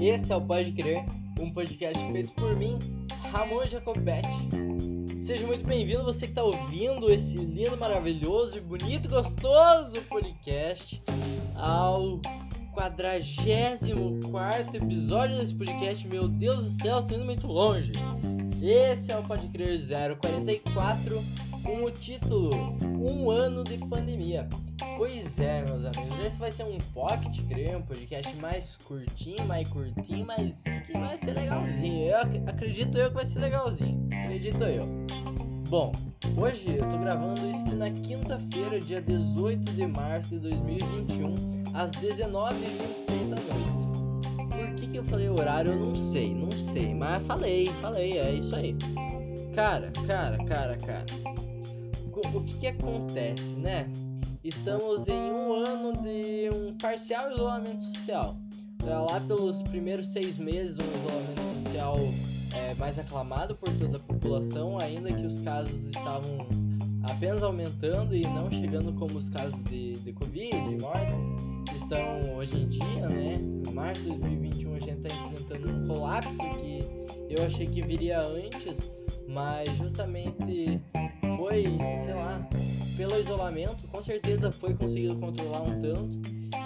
Esse é o Pode Crer, um podcast feito por mim, Ramon Jacobetti. Seja muito bem-vindo, você que está ouvindo esse lindo, maravilhoso bonito gostoso podcast ao 44 episódio desse podcast. Meu Deus do céu, tô indo muito longe. Esse é o Pode Crer 044 com o título Um Ano de Pandemia. Pois é, meus amigos, esse vai ser um pocket, creio, um podcast mais curtinho, mais curtinho, mas que vai ser legalzinho. Eu ac acredito eu que vai ser legalzinho. Acredito eu. Bom, hoje eu tô gravando isso na quinta-feira, dia 18 de março de 2021, às 19h26 da noite. Por que, que eu falei horário? Eu não sei, não sei, mas falei, falei, é isso aí. Cara, cara, cara, cara. O que, que acontece, né? Estamos em um ano de um parcial isolamento social. Lá pelos primeiros seis meses, um isolamento social é, mais aclamado por toda a população, ainda que os casos estavam apenas aumentando e não chegando como os casos de, de Covid e mortes estão hoje em dia, né? Em março de 2021 a gente está enfrentando um colapso que eu achei que viria antes, mas justamente foi, sei lá, pelo isolamento, com certeza foi conseguido controlar um tanto.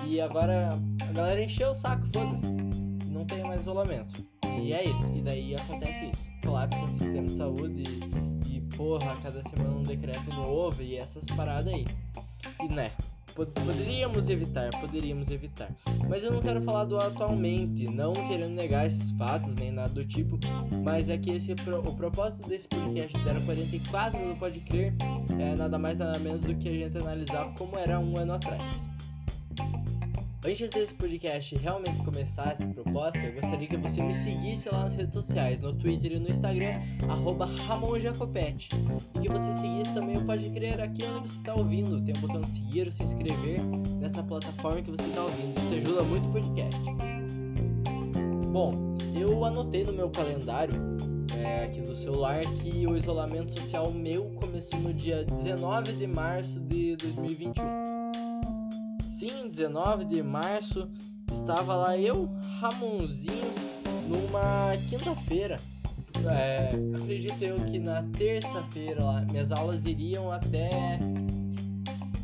E agora a galera encheu o saco, foda-se. Não tem mais isolamento. E é isso. E daí acontece isso. Colapso no sistema de saúde e, e porra, cada semana um decreto novo e essas paradas aí. E né, Poderíamos evitar, poderíamos evitar. Mas eu não quero falar do atualmente, não querendo negar esses fatos nem nada do tipo, mas é que esse o propósito desse podcast 044 do Pode Crer é nada mais nada menos do que a gente analisar como era um ano atrás. Antes desse podcast realmente começar essa proposta, eu gostaria que você me seguisse lá nas redes sociais, no Twitter e no Instagram, arroba RamonJacopete. E que você seguisse também o Pode Crer aqui onde você está ouvindo. Tem o botão de seguir, se inscrever nessa plataforma que você está ouvindo. Isso ajuda muito o podcast. Bom, eu anotei no meu calendário é, aqui do celular que o isolamento social meu começou no dia 19 de março de 2021 sim, 19 de março, estava lá eu, Ramonzinho, numa quinta-feira. É, acredito eu que na terça-feira lá, minhas aulas iriam até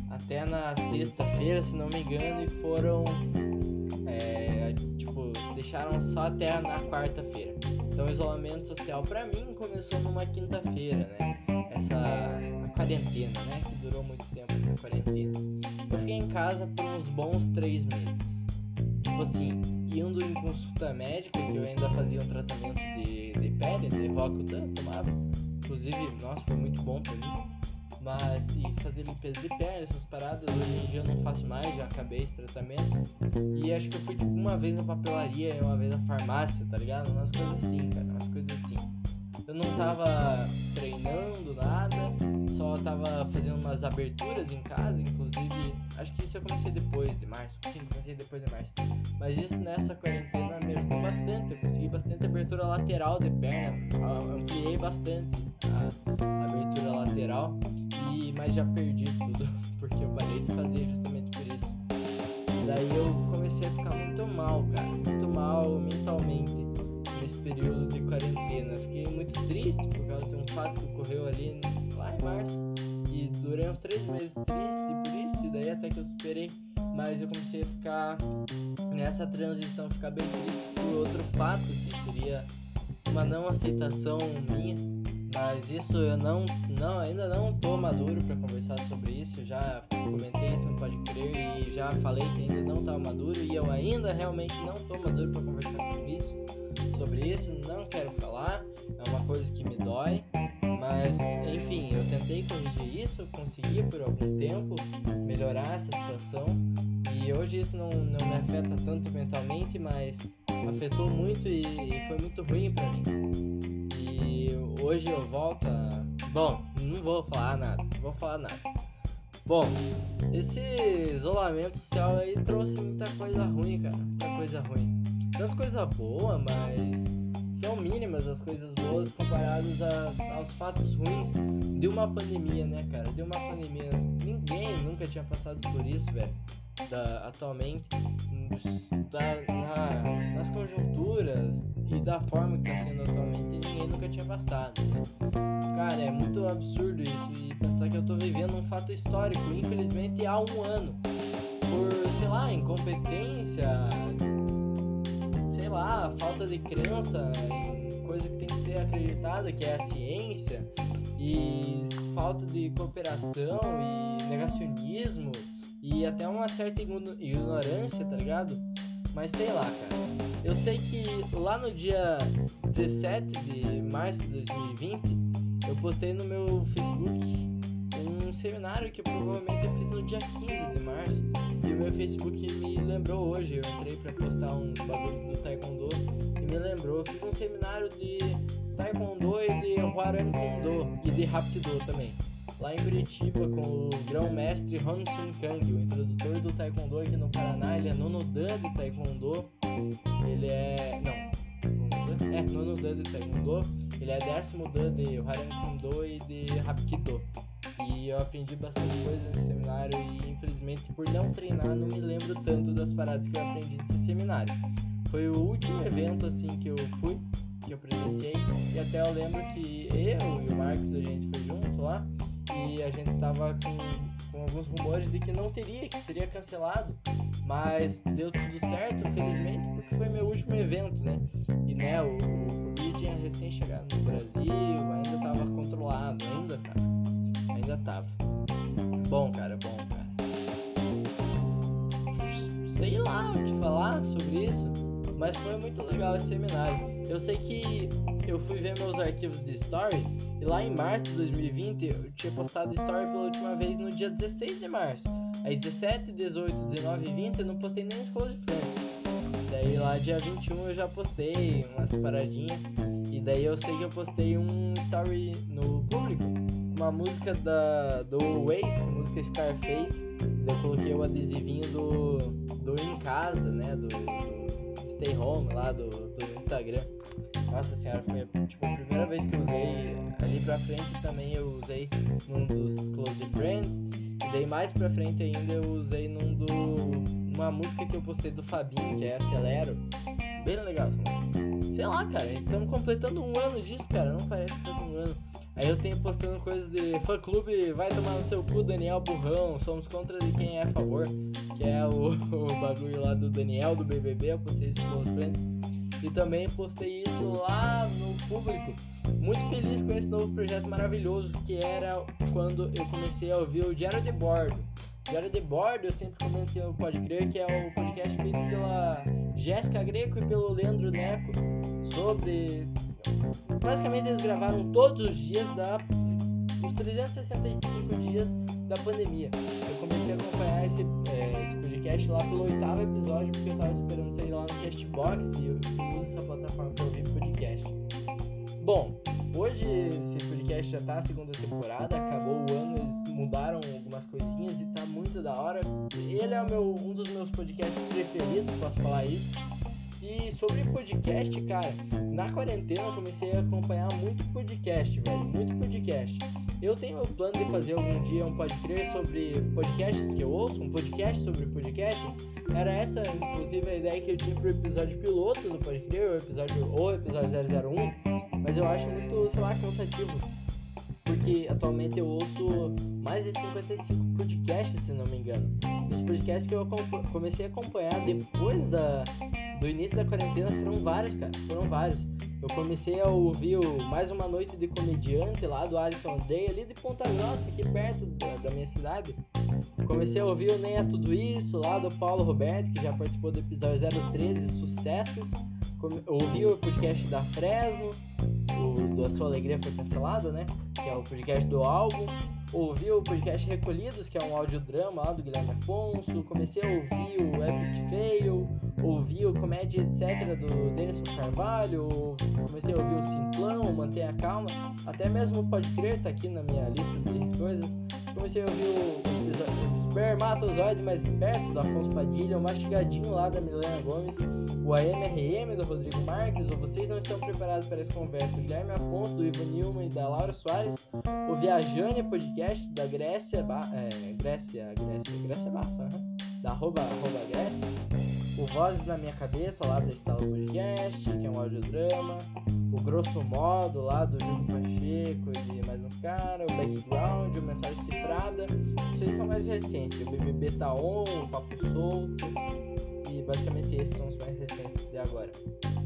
até na sexta-feira, se não me engano, e foram é, tipo, deixaram só até na quarta-feira. Então o isolamento social para mim começou numa quinta-feira, né? Essa quarentena, né? Que durou muito tempo essa quarentena fiquei em casa por uns bons três meses. Tipo assim, indo em consulta médica, que eu ainda fazia um tratamento de, de pele, de Roacutan, tomava. Inclusive, nossa, foi muito bom pra mim. Mas, e fazer limpeza de pele, essas paradas, hoje em dia eu não faço mais, já acabei esse tratamento. E acho que eu fui tipo uma vez na papelaria e uma vez na farmácia, tá ligado? Umas coisas assim, cara, umas coisas assim. Eu não tava treinando nada, só tava fazendo umas aberturas em casa, inclusive. Acho que isso eu comecei depois de março. Sim, comecei depois de março. Mas isso nessa quarentena me ajudou bastante. Eu consegui bastante abertura lateral de perna. Ampliei bastante a abertura lateral. E, mas já perdi tudo, porque eu parei de fazer justamente por isso. Daí eu comecei a ficar muito mal, cara. Muito mal mentalmente nesse período de quarentena. Fiquei muito triste por causa de um fato que ocorreu ali E durei uns três meses triste por isso, e daí até que eu superei. Mas eu comecei a ficar nessa transição, ficar bem triste por outro fato que seria uma não aceitação minha. Mas isso eu não, não ainda não tô maduro para conversar sobre isso. Já comentei isso, não pode crer, e já falei que ainda não tava maduro e eu ainda realmente não tô maduro para conversar sobre isso sobre isso, não quero falar, é uma coisa que me dói, tentei corrigir isso, consegui por algum tempo melhorar essa situação e hoje isso não, não me afeta tanto mentalmente, mas afetou muito e, e foi muito ruim para mim. E hoje eu volto a... Bom, não vou falar nada, não vou falar nada. Bom, esse isolamento social aí trouxe muita coisa ruim, cara, muita coisa ruim tanto coisa boa, mas são mínimas as coisas boas comparadas aos, aos fatos ruins de uma pandemia, né, cara? De uma pandemia. Ninguém nunca tinha passado por isso, velho. atualmente da, na, nas conjunturas e da forma que está sendo atualmente ninguém nunca tinha passado. Cara, é muito absurdo isso e pensar que eu estou vivendo um fato histórico, infelizmente há um ano, por sei lá, incompetência, sei lá, falta de crença em coisa que tem que ser acreditada, que é a ciência, e falta de cooperação e negacionismo e até uma certa ignorância, tá ligado? Mas sei lá, cara. Eu sei que lá no dia 17 de março de 2020, eu postei no meu Facebook um seminário que provavelmente eu fiz no dia 15 de março. Meu Facebook me lembrou hoje. Eu entrei pra postar um bagulho do Taekwondo e me lembrou. Fiz um seminário de Taekwondo e de Huaran Kondo e de Hapkido também lá em Curitiba com o grão-mestre Han Sun Kang, o introdutor do Taekwondo aqui no Paraná. Ele é nono dan de Taekwondo. Ele é. Não. É, nono dan de Taekwondo. Ele é décimo dan de Haran Kondo e de Hapkido. E eu aprendi bastante coisa nesse seminário e infelizmente por não treinar não me lembro tanto das paradas que eu aprendi nesse seminário. Foi o último evento assim que eu fui, que eu presenciei, e até eu lembro que eu e o Marcos a gente foi junto lá e a gente tava com, com alguns rumores de que não teria, que seria cancelado, mas deu tudo certo, felizmente, porque foi meu último evento, né? E né, o, o Covid tinha recém chegado no Brasil, ainda tava controlado, ainda ainda tava. Bom, cara, bom, cara. Sei lá o que falar sobre isso, mas foi muito legal esse seminário. Eu sei que eu fui ver meus arquivos de story e lá em março de 2020 eu tinha postado story pela última vez no dia 16 de março. Aí 17, 18, 19 e 20 eu não postei nem os close friends. Daí lá dia 21 eu já postei umas paradinhas. E daí eu sei que eu postei um story no público. Uma música da, do Waze, música Scarface. Daí eu coloquei o adesivinho do, do Em Casa, né? Do, do Stay Home lá do, do Instagram. Nossa senhora, foi tipo, a primeira vez que eu usei. Ali pra frente também eu usei num dos Close Friends. E daí mais pra frente ainda eu usei num do. Uma música que eu postei do Fabinho, que é Acelero. Bem legal Sei lá, cara, estamos completando um ano disso, cara. Não parece que foi um ano. Aí eu tenho postando coisas de fã clube, vai tomar no seu cu, Daniel Burrão, somos contra de quem é a favor, que é o, o bagulho lá do Daniel do BBB, eu postei isso com os friends e também postei isso lá no público. Muito feliz com esse novo projeto maravilhoso que era quando eu comecei a ouvir o Diário de Bordo. Diário de Bordo, eu sempre comento que Pode Crer, que é o podcast feito pela Jéssica Greco e pelo Leandro Neco sobre. Basicamente, eles gravaram todos os dias da. os 365 dias da pandemia. Eu comecei a acompanhar esse, é, esse podcast lá pelo oitavo episódio, porque eu tava esperando sair lá no Castbox e eu uso essa plataforma para ouvir podcast. Bom, hoje esse podcast já tá na segunda temporada, acabou o ano, eles mudaram algumas coisinhas e muito da hora. Ele é meu, um dos meus podcasts preferidos, posso falar isso. E sobre podcast, cara, na quarentena eu comecei a acompanhar muito podcast, velho, muito podcast. Eu tenho o plano de fazer algum dia um podcast sobre podcasts que eu ouço, um podcast sobre podcast. Era essa, inclusive, a ideia que eu tinha pro episódio piloto do podcast, o episódio, ou episódio 001, mas eu acho muito, sei lá, cansativo. Porque atualmente eu ouço mais de 55 podcasts, se não me engano. Os podcasts que eu comecei a acompanhar depois da, do início da quarentena foram vários, cara. Foram vários. Eu comecei a ouvir o Mais Uma Noite de Comediante lá do Alisson Day, ali de Ponta Grossa, aqui perto da, da, minha cidade. Comecei a ouvir o Nem É Tudo Isso lá do Paulo Roberto, que já participou do episódio 013, Sucessos. ouvi o podcast da Fresno, A Sua Alegria Foi Cancelado, né? Que é o podcast do álbum. Ouvi o podcast Recolhidos, que é um audiodrama lá do Guilherme Afonso. Comecei a ouvir o Epic Fail ouvi o Comédia Etc. do Denison Carvalho, comecei a ouvir o Simplão, Mantenha Calma, até mesmo Pode Crer tá aqui na minha lista de coisas. Comecei a ouvir o, o Espermatozoide Mais Esperto do Afonso Padilha, o Mastigadinho lá da Milena Gomes, o AMRM do Rodrigo Marques, o Vocês Não Estão Preparados para essa conversa do Guilherme Afonso, do Ivan Nilman e da Laura Soares, o Viajane Podcast da Grécia, ba é, Grécia, Grécia, Grécia Bafa, uhum da arroba, arroba Grécia, o Vozes na Minha Cabeça, lá da Estala Podcast, que é um audiodrama, o Grosso Modo, lá do Júlio Pacheco e mais uns caras, o Background, o Mensagem Cifrada, isso aí são mais recentes, o BBB Tá On, o Papo Solto, e basicamente esses são os mais recentes de agora.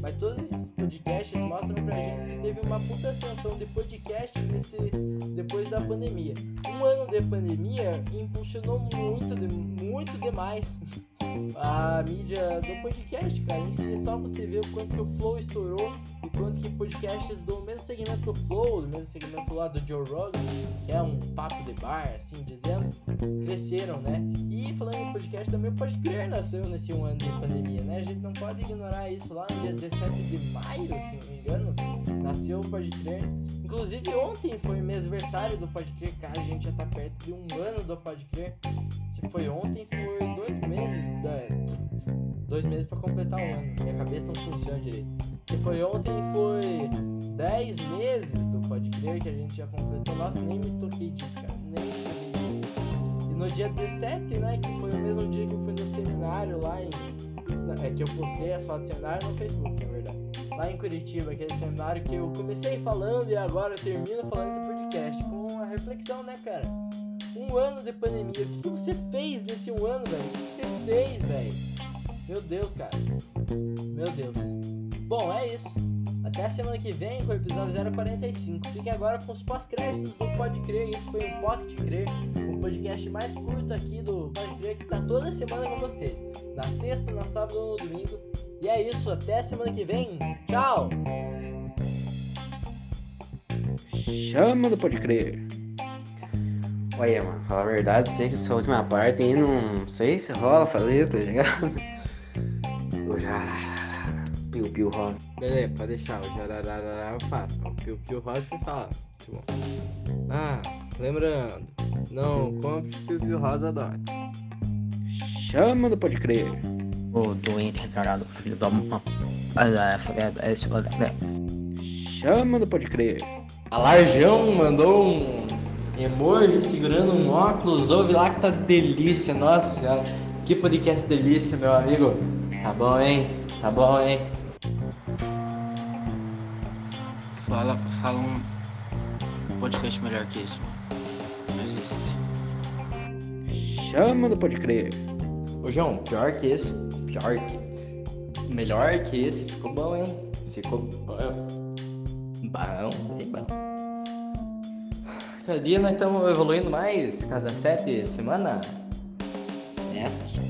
Mas todos esses podcasts mostram pra gente que teve uma puta ascensão de podcast nesse, depois da pandemia. Um ano de pandemia impulsionou muito, muito demais a mídia do podcast, cara. Em si, é só você ver o quanto que o Flow estourou e quanto que podcasts do mesmo segmento do Flow, do mesmo segmento lá do Joe Rogan, que é um papo de bar, assim dizendo, cresceram, né? E falando em podcast, também o Pode Crer nasceu nesse um ano de pandemia, né? A gente não pode ignorar isso lá no dia 17 de maio, se não me engano, nasceu o Pode Crer. Inclusive ontem foi o aniversário do Pode Crer, cara, a gente já tá perto de um ano do Pode Crer. Se foi ontem, foi dois meses, né? dois meses pra completar um ano. Minha cabeça não funciona direito. Se foi ontem, foi 10 meses do Pode Crer que a gente já completou. Nossa, nem me toquei disso, cara. Nem me toquei. E no dia 17, né, que foi o mesmo dia que eu fui no seminário lá em. É que eu postei as fotos do seminário no Facebook, na verdade. Lá em Curitiba, aquele seminário que eu comecei falando e agora eu termino falando esse podcast. Com uma reflexão, né, cara? Um ano de pandemia. O que você fez nesse um ano, velho? O que você fez, velho? Meu Deus, cara. Meu Deus. Bom, é isso. Até a semana que vem com o episódio 045. Fiquem agora com os pós-créditos do Pode Crer. Esse foi o Pocket Crer, o podcast mais curto aqui do Pode Crer, que tá toda semana com vocês. Na sexta, na sábado ou no domingo. E é isso, até semana que vem. Tchau! Chama do Pode Crer. Olha, mano, falar a verdade, sei que essa última parte aí não sei se rola fazer, tá ligado? O jararara, piu piu rosa. Beleza, pode deixar. O jararará eu faço. O piu piu rosa você fala. Tipo, ah, lembrando, não compre piu piu rosa dots. Chama do Pode Crer. O doente retardado, filho da mãe. É, esse, olha, é. Chama do Pode Crer. A Larjão mandou um emoji segurando um óculos. Ouve lá que tá delícia. Nossa senhora, que podcast delícia, meu amigo. Tá bom, hein? Tá bom, hein? Fala, fala um podcast melhor que isso. Não existe. Chama do Pode Crer. Ô João, pior que esse, pior que. Melhor que esse, ficou bom, hein? Ficou bom. Bom, bem bom. Cada dia nós estamos evoluindo mais, cada sete semanas. Sesc.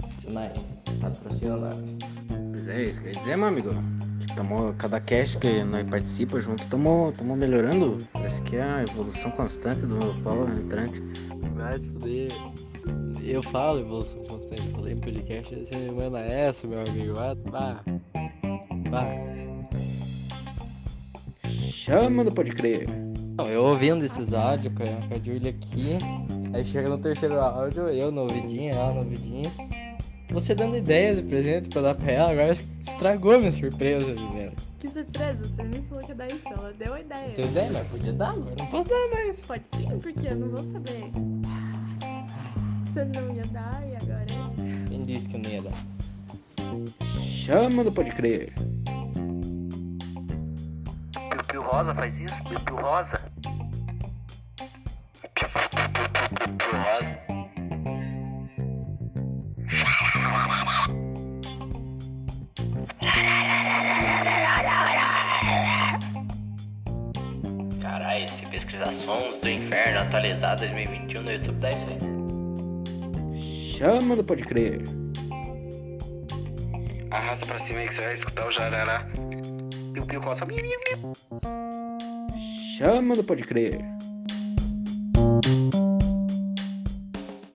Patrocina aí, patrocina nós. Pois é, isso que eu ia dizer, meu amigo. Que Tamo, cada cast que nós participa junto, estamos melhorando. Parece que é a evolução constante do Paulo entrante. Vai se fuder. Eu falo evolução constante, falei em podcast essa semana é essa, meu amigo. Vai, vá. Vá. Chama do Pode Crer. Não, eu ouvindo esses áudios com a, com a Julia aqui, aí chega no terceiro áudio, eu no ouvidinho, ela no ouvidinho. Você dando ideia de presente pra dar pra ela, agora estragou minha surpresa, Juliana. Que surpresa, você nem falou que ia dar isso, ela deu a ideia. Tem ideia, mas podia dar, agora não posso dar mais. Pode sim, porque eu não vou saber. Você não ia dar e agora é. Quem disse que eu não ia dar? Chama do Pode Crer. Piu Piu Rosa faz isso? Piu Piu Rosa? Piu Piu Rosa. Caralho, se pesquisar sons do inferno atualizado 2021 no YouTube dá isso aí. Chama do Pode Crer. Arrasta pra cima aí que você vai escutar o jarará. Piu Piu miu. Chama do Pode Crer.